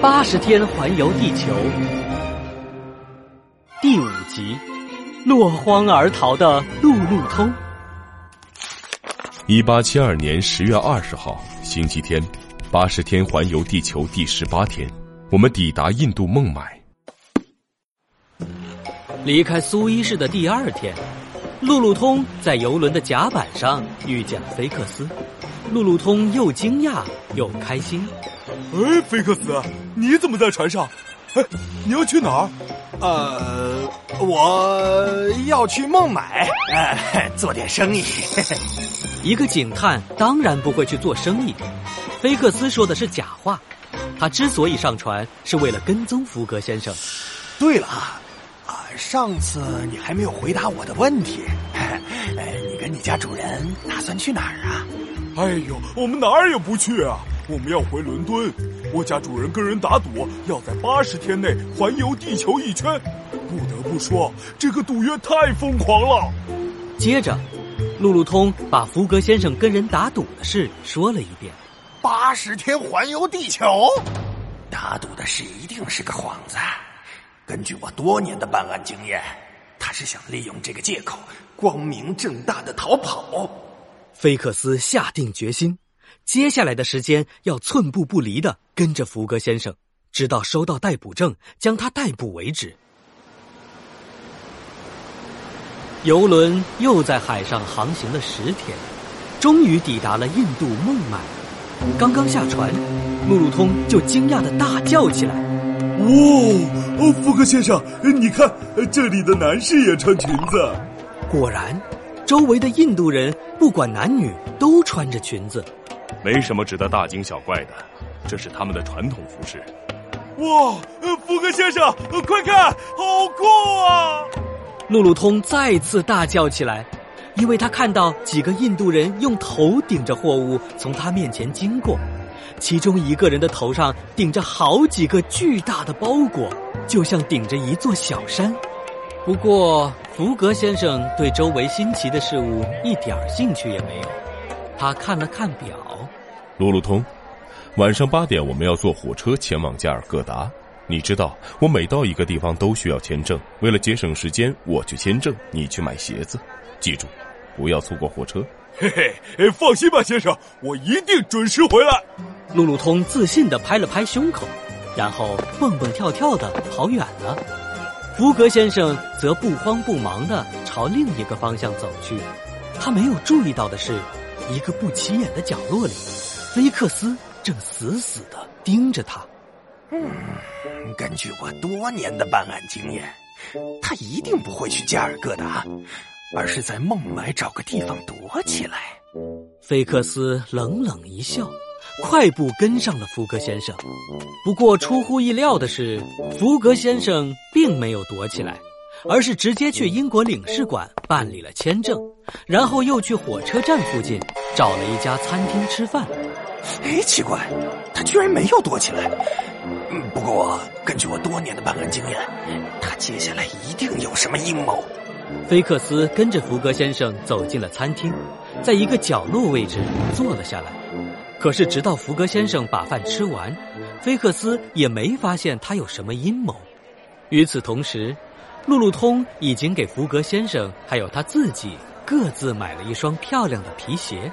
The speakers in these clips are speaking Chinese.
八十天环游地球第五集：落荒而逃的路路通。一八七二年十月二十号，星期天，八十天环游地球第十八天，我们抵达印度孟买。离开苏伊士的第二天，路路通在游轮的甲板上遇见了菲克斯。路路通又惊讶又开心。哎，菲克斯，你怎么在船上？哎，你要去哪儿？呃，我要去孟买，哎，做点生意。一个警探当然不会去做生意。菲克斯说的是假话。他之所以上船，是为了跟踪福格先生。对了，啊，上次你还没有回答我的问题。哎，你跟你家主人打算去哪儿啊？哎呦，我们哪儿也不去啊！我们要回伦敦。我家主人跟人打赌，要在八十天内环游地球一圈。不得不说，这个赌约太疯狂了。接着，路路通把福格先生跟人打赌的事说了一遍。八十天环游地球，打赌的事一定是个幌子。根据我多年的办案经验，他是想利用这个借口，光明正大的逃跑。菲克斯下定决心，接下来的时间要寸步不离的跟着福格先生，直到收到逮捕证将他逮捕为止。游轮又在海上航行了十天，终于抵达了印度孟买。刚刚下船，路路通就惊讶的大叫起来：“哇！哦，福格先生，你看，这里的男士也穿裙子。”果然。周围的印度人不管男女都穿着裙子，没什么值得大惊小怪的，这是他们的传统服饰。哇，福格先生，快看，好酷啊！路路通再次大叫起来，因为他看到几个印度人用头顶着货物从他面前经过，其中一个人的头上顶着好几个巨大的包裹，就像顶着一座小山。不过，福格先生对周围新奇的事物一点兴趣也没有。他看了看表，路路通，晚上八点我们要坐火车前往加尔各答。你知道，我每到一个地方都需要签证。为了节省时间，我去签证，你去买鞋子。记住，不要错过火车。嘿嘿，放心吧，先生，我一定准时回来。路路通自信的拍了拍胸口，然后蹦蹦跳跳的跑远了。福格先生则不慌不忙的朝另一个方向走去，他没有注意到的是，一个不起眼的角落里，菲克斯正死死的盯着他。嗯，根据我多年的办案经验，他一定不会去加尔各答，而是在孟买找个地方躲起来。菲克斯冷冷一笑。快步跟上了福格先生，不过出乎意料的是，福格先生并没有躲起来，而是直接去英国领事馆办理了签证，然后又去火车站附近找了一家餐厅吃饭。哎，奇怪，他居然没有躲起来。不过根据我多年的办案经验，他接下来一定有什么阴谋。菲克斯跟着福格先生走进了餐厅，在一个角落位置坐了下来。可是，直到福格先生把饭吃完，菲克斯也没发现他有什么阴谋。与此同时，路路通已经给福格先生还有他自己各自买了一双漂亮的皮鞋，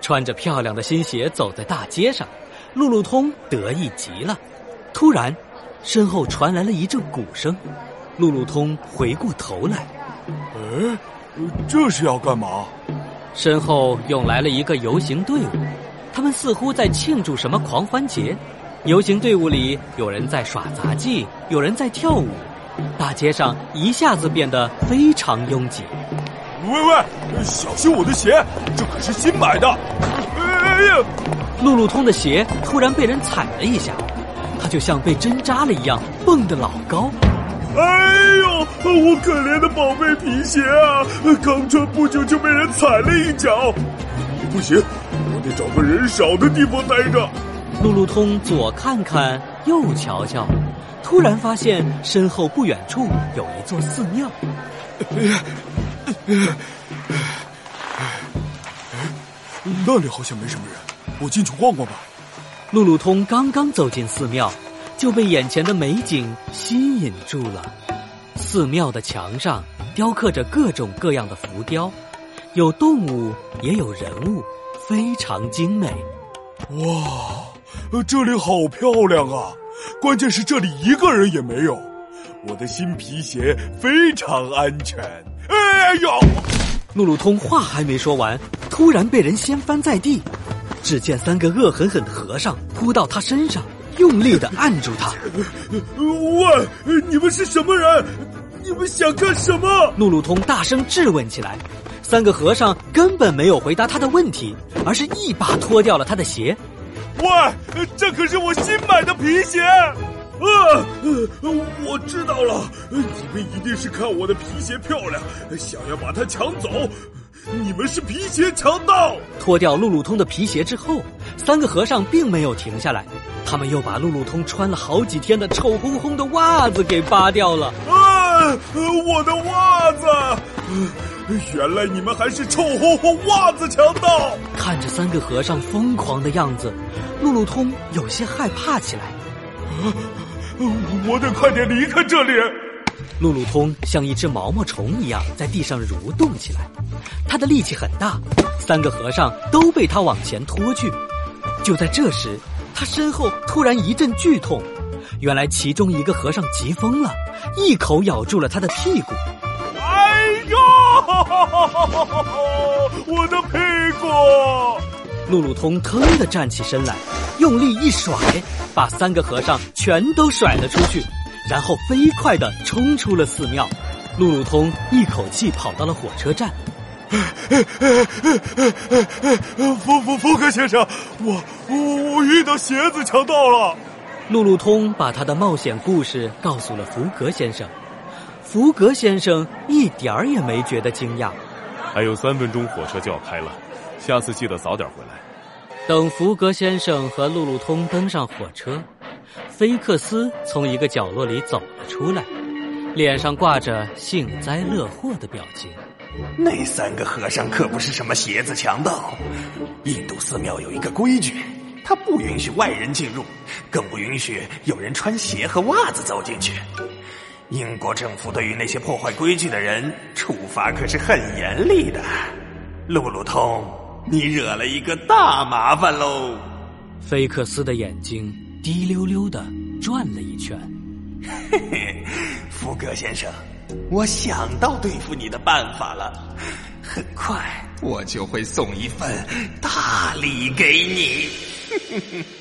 穿着漂亮的新鞋走在大街上，路路通得意极了。突然，身后传来了一阵鼓声，路路通回过头来，哎，这是要干嘛？身后涌来了一个游行队伍。他们似乎在庆祝什么狂欢节，游行队伍里有人在耍杂技，有人在跳舞，大街上一下子变得非常拥挤。喂喂，小心我的鞋，这可是新买的！哎呀，路路通的鞋突然被人踩了一下，他就像被针扎了一样，蹦得老高。哎呦，我可怜的宝贝皮鞋啊！刚穿不久就被人踩了一脚，不行。得找个人少的地方待着。路路通左看看，右瞧瞧，突然发现身后不远处有一座寺庙。那里好像没什么人，我进去逛逛吧。路路通刚刚走进寺庙，就被眼前的美景吸引住了。寺庙的墙上雕刻着各种各样的浮雕，有动物也有人物，非常精美。哇，这里好漂亮啊！关键是这里一个人也没有。我的新皮鞋非常安全。哎呦！路路通话还没说完，突然被人掀翻在地。只见三个恶狠狠的和尚扑到他身上，用力的按住他。喂，你们是什么人？你们想干什么？路路通大声质问起来。三个和尚根本没有回答他的问题，而是一把脱掉了他的鞋。喂，这可是我新买的皮鞋。啊，我知道了，你们一定是看我的皮鞋漂亮，想要把它抢走。你们是皮鞋强盗！脱掉路路通的皮鞋之后，三个和尚并没有停下来，他们又把路路通穿了好几天的臭烘烘的袜子给扒掉了。啊，我的袜子！原来你们还是臭烘烘袜子强盗！看着三个和尚疯狂的样子，路路通有些害怕起来。我得快点离开这里。路路通像一只毛毛虫一样在地上蠕动起来，他的力气很大，三个和尚都被他往前拖去。就在这时，他身后突然一阵剧痛，原来其中一个和尚急疯了，一口咬住了他的屁股。我的屁股！路路通腾的站起身来，用力一甩，把三个和尚全都甩了出去。然后飞快的冲出了寺庙，路路通一口气跑到了火车站。福福福格先生，我我我遇到鞋子强盗了。路路通把他的冒险故事告诉了福格先生，福格先生一点儿也没觉得惊讶。还有三分钟火车就要开了，下次记得早点回来。等福格先生和路路通登上火车。菲克斯从一个角落里走了出来，脸上挂着幸灾乐祸的表情。那三个和尚可不是什么鞋子强盗。印度寺庙有一个规矩，他不允许外人进入，更不允许有人穿鞋和袜子走进去。英国政府对于那些破坏规矩的人，处罚可是很严厉的。路路通，你惹了一个大麻烦喽！菲克斯的眼睛。滴溜溜的转了一圈，嘿嘿，福格先生，我想到对付你的办法了。很快我就会送一份大礼给你。